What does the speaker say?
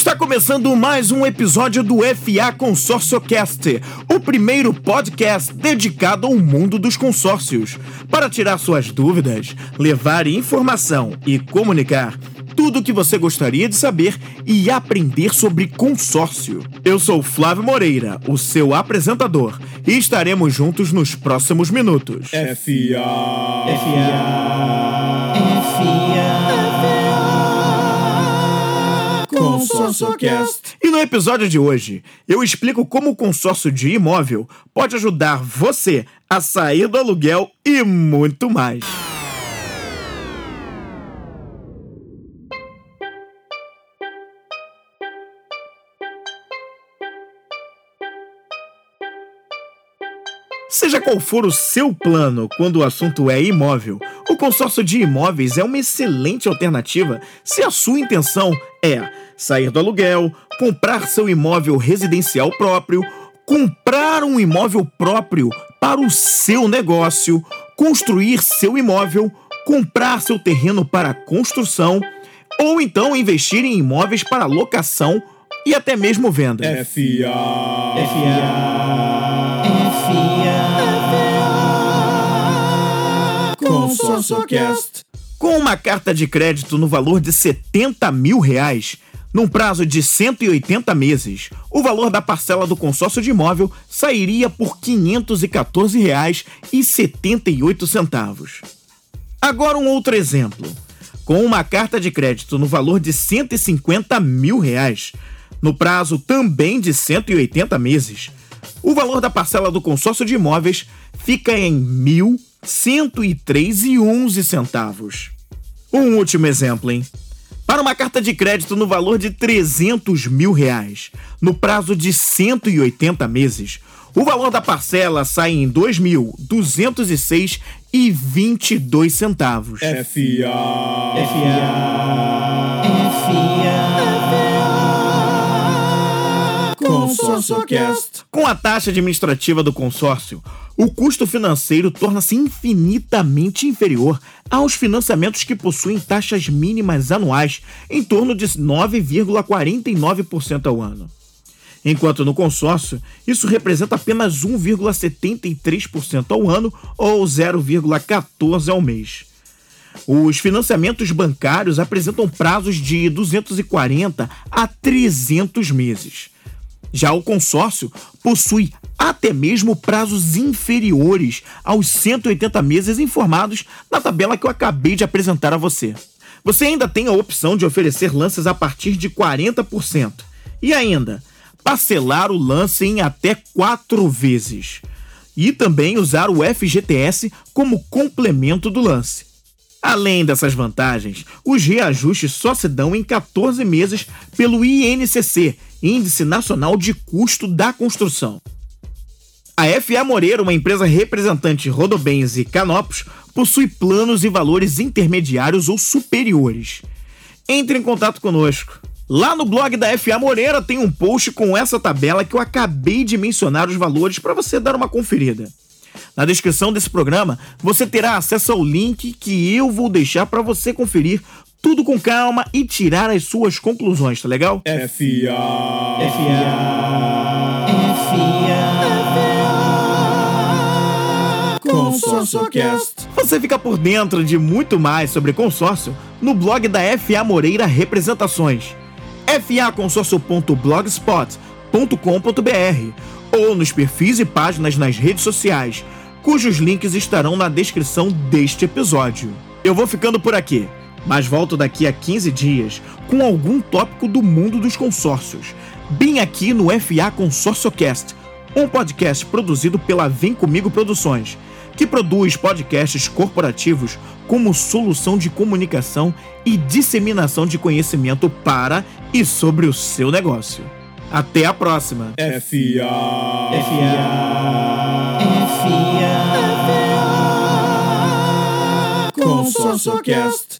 Está começando mais um episódio do FA Consórcio Cast, o primeiro podcast dedicado ao mundo dos consórcios. Para tirar suas dúvidas, levar informação e comunicar tudo o que você gostaria de saber e aprender sobre consórcio. Eu sou Flávio Moreira, o seu apresentador, e estaremos juntos nos próximos minutos. FA. FA. ConsórcioCast. E no episódio de hoje, eu explico como o consórcio de imóvel pode ajudar você a sair do aluguel e muito mais. Seja qual for o seu plano quando o assunto é imóvel, o consórcio de imóveis é uma excelente alternativa se a sua intenção é sair do aluguel, comprar seu imóvel residencial próprio, comprar um imóvel próprio para o seu negócio, construir seu imóvel, comprar seu terreno para construção ou então investir em imóveis para locação e até mesmo venda. FA. ConsórcioCast. Com uma carta de crédito no valor de 70 mil reais, num prazo de 180 meses, o valor da parcela do consórcio de imóvel sairia por R$ 514,78. Agora um outro exemplo. Com uma carta de crédito no valor de 150 mil reais, no prazo também de 180 meses, o valor da parcela do consórcio de imóveis fica em R$ 1.103,11 centavos. Um último exemplo, hein? Para uma carta de crédito no valor de 300 mil reais, no prazo de 180 meses, o valor da parcela sai em R$ 2.206,22 centavos. FA. ConsórcioCast. Com a taxa administrativa do consórcio, o custo financeiro torna-se infinitamente inferior aos financiamentos que possuem taxas mínimas anuais em torno de 9,49% ao ano. Enquanto no consórcio, isso representa apenas 1,73% ao ano ou 0,14% ao mês. Os financiamentos bancários apresentam prazos de 240 a 300 meses. Já o consórcio possui até mesmo prazos inferiores aos 180 meses informados na tabela que eu acabei de apresentar a você. Você ainda tem a opção de oferecer lances a partir de 40%. E ainda, parcelar o lance em até quatro vezes. E também usar o FGTS como complemento do lance. Além dessas vantagens, os reajustes só se dão em 14 meses pelo INCC, Índice Nacional de Custo da Construção. A FA Moreira, uma empresa representante Rodobens e Canopus, possui planos e valores intermediários ou superiores. Entre em contato conosco. Lá no blog da FA Moreira tem um post com essa tabela que eu acabei de mencionar os valores para você dar uma conferida. Na descrição desse programa, você terá acesso ao link que eu vou deixar para você conferir tudo com calma e tirar as suas conclusões, tá legal? FA. ConsórcioCast. Você fica por dentro de muito mais sobre consórcio no blog da FA Moreira Representações, faconsórcio.blogspot.com.br ou nos perfis e páginas nas redes sociais, cujos links estarão na descrição deste episódio. Eu vou ficando por aqui, mas volto daqui a 15 dias com algum tópico do mundo dos consórcios, bem aqui no FA ConsórcioCast, um podcast produzido pela Vem Comigo Produções, que produz podcasts corporativos como solução de comunicação e disseminação de conhecimento para e sobre o seu negócio. Até a próxima! FA. ConsórcioCast.